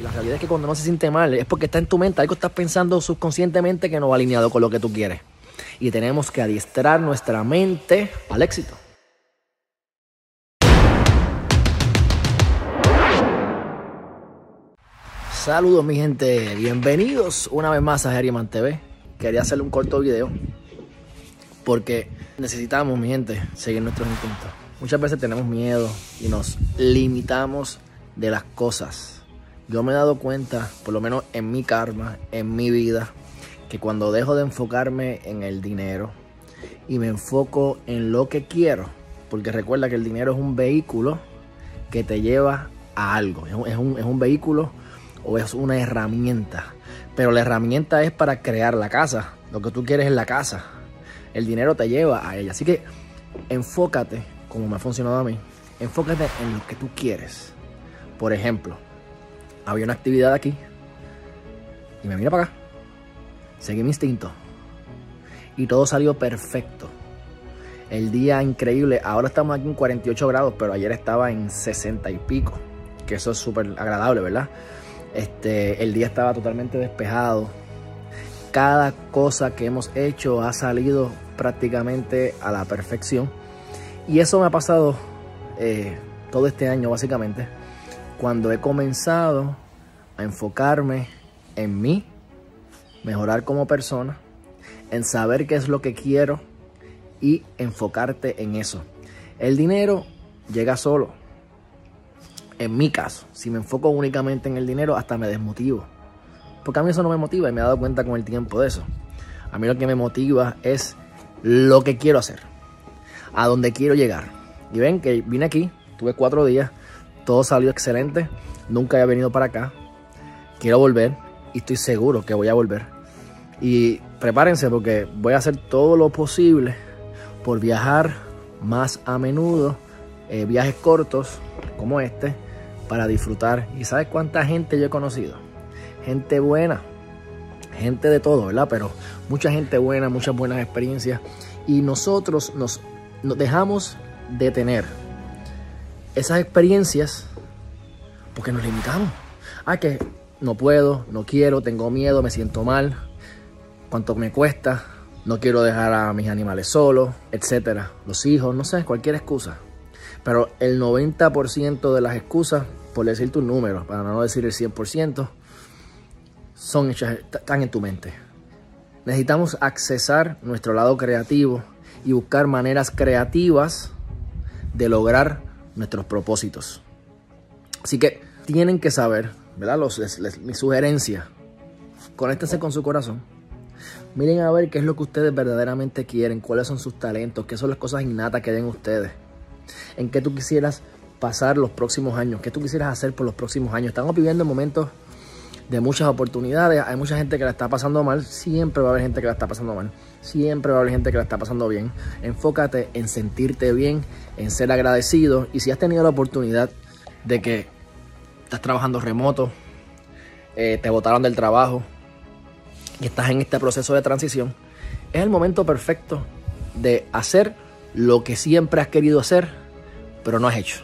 Y la realidad es que cuando no se siente mal es porque está en tu mente, algo estás pensando subconscientemente que no va alineado con lo que tú quieres. Y tenemos que adiestrar nuestra mente al éxito. Saludos mi gente, bienvenidos una vez más a Geriman TV. Quería hacerle un corto video porque necesitamos, mi gente, seguir nuestros instintos. Muchas veces tenemos miedo y nos limitamos de las cosas. Yo me he dado cuenta, por lo menos en mi karma, en mi vida, que cuando dejo de enfocarme en el dinero y me enfoco en lo que quiero, porque recuerda que el dinero es un vehículo que te lleva a algo, es un, es un vehículo o es una herramienta. Pero la herramienta es para crear la casa. Lo que tú quieres es la casa. El dinero te lleva a ella. Así que enfócate, como me ha funcionado a mí, enfócate en lo que tú quieres. Por ejemplo, había una actividad aquí y me mira para acá. Seguí mi instinto. Y todo salió perfecto. El día increíble. Ahora estamos aquí en 48 grados, pero ayer estaba en 60 y pico. Que eso es súper agradable, ¿verdad? Este, el día estaba totalmente despejado. Cada cosa que hemos hecho ha salido prácticamente a la perfección. Y eso me ha pasado eh, todo este año básicamente. Cuando he comenzado a enfocarme en mí, mejorar como persona, en saber qué es lo que quiero y enfocarte en eso. El dinero llega solo en mi caso, si me enfoco únicamente en el dinero, hasta me desmotivo. Porque a mí eso no me motiva y me he dado cuenta con el tiempo de eso. A mí lo que me motiva es lo que quiero hacer, a dónde quiero llegar. Y ven que vine aquí, tuve cuatro días, todo salió excelente, nunca había venido para acá. Quiero volver y estoy seguro que voy a volver. Y prepárense porque voy a hacer todo lo posible por viajar más a menudo, eh, viajes cortos como este para disfrutar. ¿Y sabes cuánta gente yo he conocido? Gente buena, gente de todo, ¿verdad? Pero mucha gente buena, muchas buenas experiencias. Y nosotros nos, dejamos de tener esas experiencias porque nos limitamos. Ah, que no puedo, no quiero, tengo miedo, me siento mal, cuánto me cuesta, no quiero dejar a mis animales solos, etcétera. Los hijos, no sé, cualquier excusa. Pero el 90% de las excusas por decir tu número, para no decir el 100%, son hechas, están en tu mente. Necesitamos accesar nuestro lado creativo y buscar maneras creativas de lograr nuestros propósitos. Así que tienen que saber, ¿verdad? Los, mi sugerencia, conéctense con su corazón. Miren a ver qué es lo que ustedes verdaderamente quieren, cuáles son sus talentos, qué son las cosas innatas que den ustedes, en qué tú quisieras pasar los próximos años? ¿Qué tú quisieras hacer por los próximos años? Estamos viviendo momentos de muchas oportunidades. Hay mucha gente que la está pasando mal. Siempre va a haber gente que la está pasando mal. Siempre va a haber gente que la está pasando bien. Enfócate en sentirte bien, en ser agradecido. Y si has tenido la oportunidad de que estás trabajando remoto, eh, te botaron del trabajo y estás en este proceso de transición, es el momento perfecto de hacer lo que siempre has querido hacer, pero no has hecho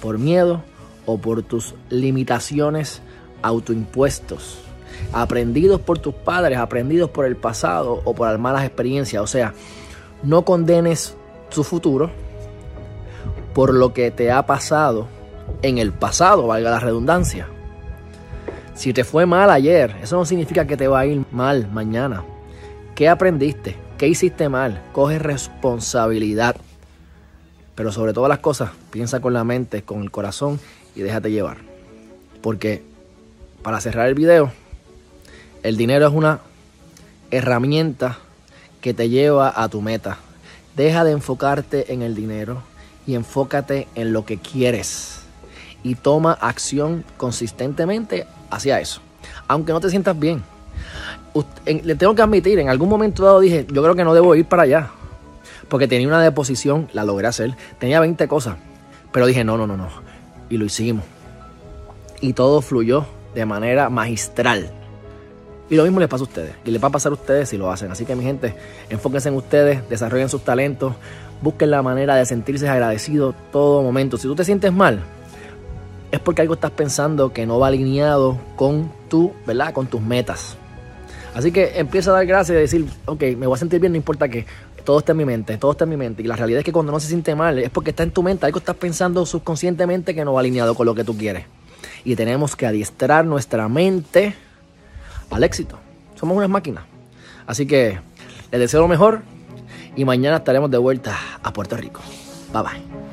por miedo o por tus limitaciones autoimpuestos, aprendidos por tus padres, aprendidos por el pasado o por las malas experiencias. O sea, no condenes tu futuro por lo que te ha pasado en el pasado, valga la redundancia. Si te fue mal ayer, eso no significa que te va a ir mal mañana. ¿Qué aprendiste? ¿Qué hiciste mal? Coge responsabilidad. Pero sobre todas las cosas, piensa con la mente, con el corazón y déjate llevar. Porque para cerrar el video, el dinero es una herramienta que te lleva a tu meta. Deja de enfocarte en el dinero y enfócate en lo que quieres. Y toma acción consistentemente hacia eso. Aunque no te sientas bien. le tengo que admitir, en algún momento dado dije, yo creo que no debo ir para allá. Porque tenía una deposición, la logré hacer. Tenía 20 cosas. Pero dije, no, no, no, no. Y lo hicimos. Y todo fluyó de manera magistral. Y lo mismo les pasa a ustedes. Y les va a pasar a ustedes si lo hacen. Así que mi gente, enfóquense en ustedes, desarrollen sus talentos, busquen la manera de sentirse agradecidos todo momento. Si tú te sientes mal, es porque algo estás pensando que no va alineado con tu, ¿verdad? Con tus metas. Así que empieza a dar gracias y decir, ok, me voy a sentir bien, no importa que todo está en mi mente, todo está en mi mente. Y la realidad es que cuando no se siente mal es porque está en tu mente, algo estás pensando subconscientemente que no va alineado con lo que tú quieres. Y tenemos que adiestrar nuestra mente al éxito. Somos unas máquinas. Así que les deseo lo mejor y mañana estaremos de vuelta a Puerto Rico. Bye bye.